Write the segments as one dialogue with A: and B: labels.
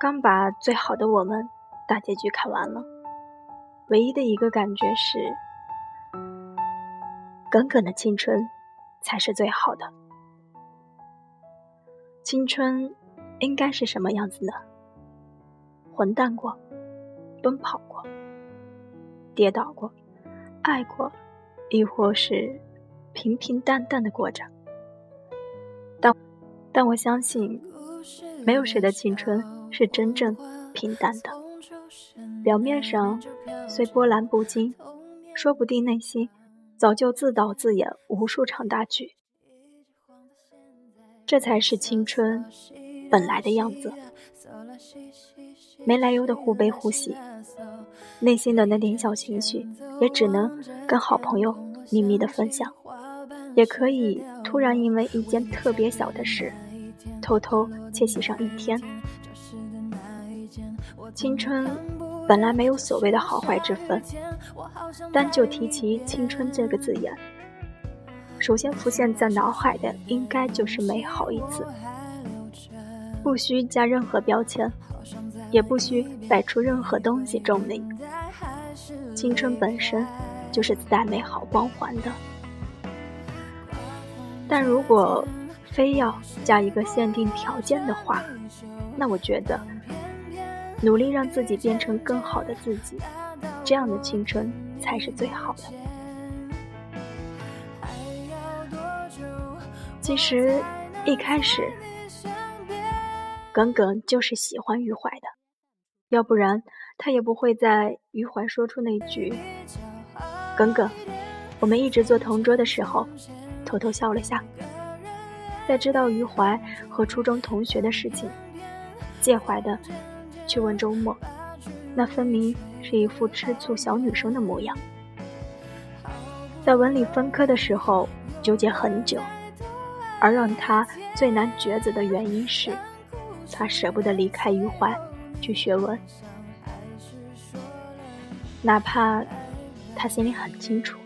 A: 刚把《最好的我们》大结局看完了，唯一的一个感觉是，耿耿的青春才是最好的。青春应该是什么样子呢？混蛋过，奔跑过，跌倒过，爱过，亦或是平平淡淡的过着。但但我相信，没有谁的青春。是真正平淡的，表面上虽波澜不惊，说不定内心早就自导自演无数场大剧。这才是青春本来的样子，没来由的互悲互喜，内心的那点小情绪也只能跟好朋友秘密的分享，也可以突然因为一件特别小的事，偷偷窃喜上一天。青春本来没有所谓的好坏之分，单就提起“青春”这个字眼，首先浮现在脑海的应该就是美好一词，不需加任何标签，也不需摆出任何东西证明。青春本身就是自带美好光环的，但如果非要加一个限定条件的话，那我觉得。努力让自己变成更好的自己，这样的青春才是最好的。其实一开始，耿耿就是喜欢余淮的，要不然他也不会在余淮说出那句“耿耿，我们一直坐同桌的时候，偷偷笑了下”。在知道余淮和初中同学的事情，介怀的。去问周末，那分明是一副吃醋小女生的模样。在文理分科的时候纠结很久，而让他最难抉择的原因是，他舍不得离开余淮去学文，哪怕他心里很清楚，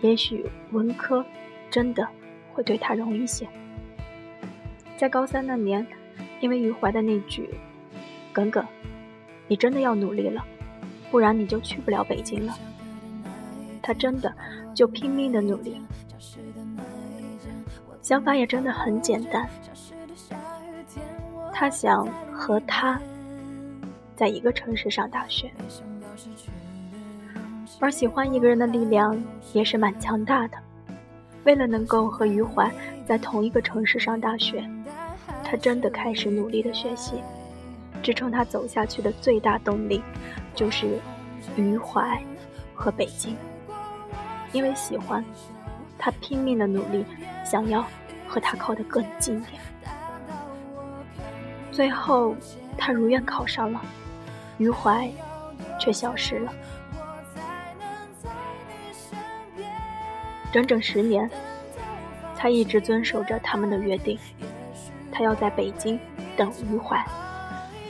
A: 也许文科真的会对他容易些。在高三那年，因为余淮的那句。耿耿，你真的要努力了，不然你就去不了北京了。他真的就拼命的努力，想法也真的很简单。他想和他在一个城市上大学，而喜欢一个人的力量也是蛮强大的。为了能够和余淮在同一个城市上大学，他真的开始努力的学习。支撑他走下去的最大动力，就是余淮和北京。因为喜欢，他拼命的努力，想要和他靠得更近点。最后，他如愿考上了，余淮却消失了。整整十年，他一直遵守着他们的约定，他要在北京等余淮。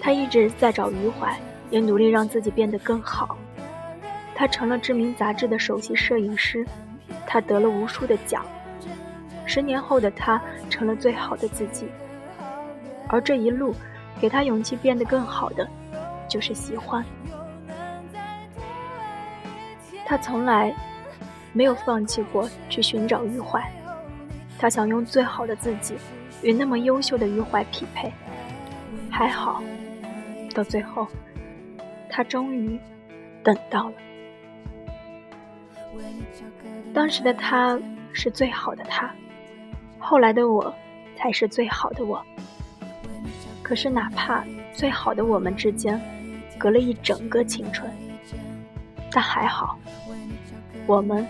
A: 他一直在找余淮，也努力让自己变得更好。他成了知名杂志的首席摄影师，他得了无数的奖。十年后的他成了最好的自己，而这一路给他勇气变得更好的，就是喜欢。他从来没有放弃过去寻找余淮，他想用最好的自己与那么优秀的余淮匹配。还好。到最后，他终于等到了。当时的他是最好的他，后来的我才是最好的我。可是，哪怕最好的我们之间隔了一整个青春，但还好，我们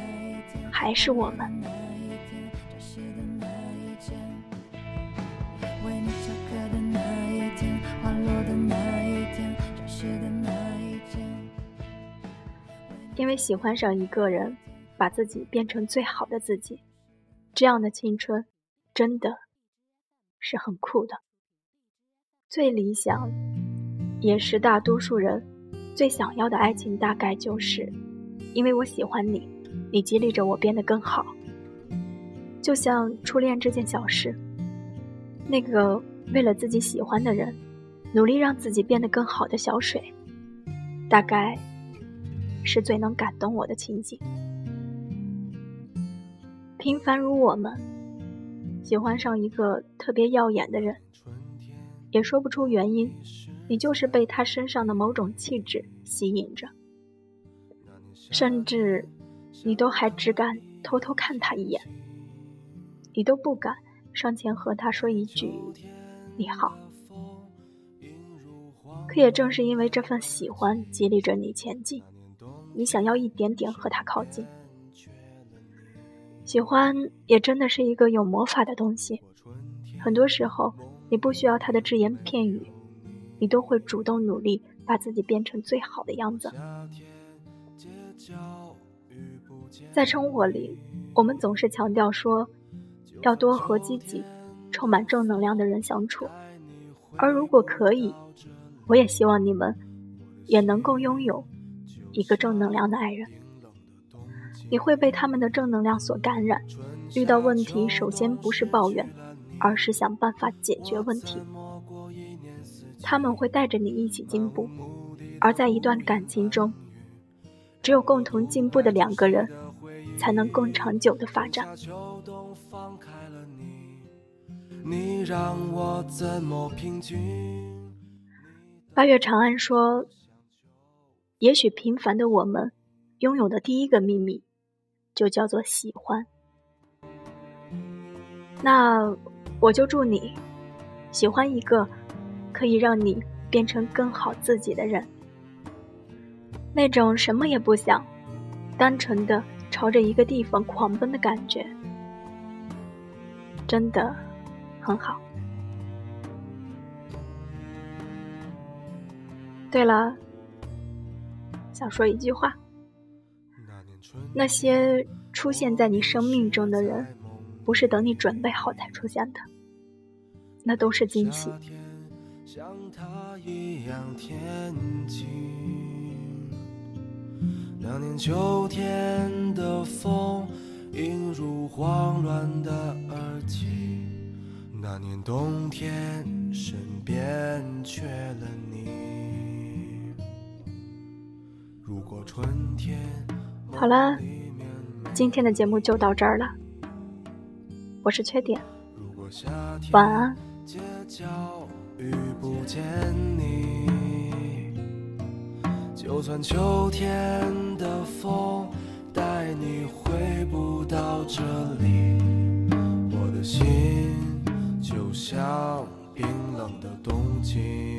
A: 还是我们。因为喜欢上一个人，把自己变成最好的自己，这样的青春，真的是很酷的。最理想，也是大多数人最想要的爱情，大概就是，因为我喜欢你，你激励着我变得更好。就像初恋这件小事，那个为了自己喜欢的人，
B: 努力让自己变得更好的小水，大概是最能感动我的情景。平凡如我们，喜欢上一个特别耀眼的人，也说不出原因，你就是被他身上的某种气质吸引着，甚至你都还只敢偷偷看他一眼，你都不敢上前和他说一句“你好”。可也正是因为这份喜欢激励着你前进，你想要一点点和他靠近。喜欢也真的是一个有魔法的东西，很多时候你不需要他的只言片语，你都会主动努力把自己变成最好的样子。在生活里，我们总是强调说要多和积极、充满正能量的人相处，而如果可以。我也希望你们也能够拥有一个正能量的爱人，你会被他们的正能量所感染。遇到问题，首先不是抱怨，而是想办法解决问题。他们会带着你一起进步，而在一段感情中，只有共同进步的两个人，才能更长久的发展。你让我怎么平静？八月长安说：“也许平凡的我们，拥有的第一个秘密，就叫做喜欢。那我就祝你，喜欢一个可以让你变成更好自己的人。那种什么也不想，单纯的朝着一个地方狂奔的感觉，真的很好。”对了，想说一句话：那些出现在你生命中的人，不是等你准备好才出现的，那都是惊喜。那年秋天的风，映入慌乱的耳际；那年冬天，身边缺了你。好了，今天的节目就到这儿了。我是缺点，晚安。就算秋天的风带你回不到这里，我的心就像冰冷的冬季。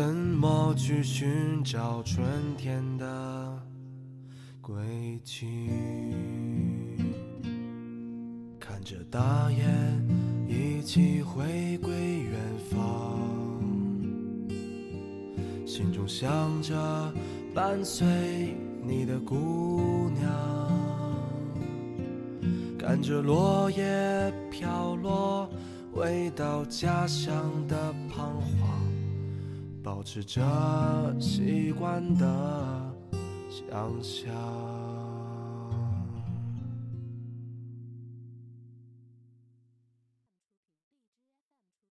B: 怎么去寻找春天的轨迹？看着大雁一起回归远方，心中想着伴随你的姑娘，看着落叶飘落，回到家乡的彷徨。保持着习惯的想象。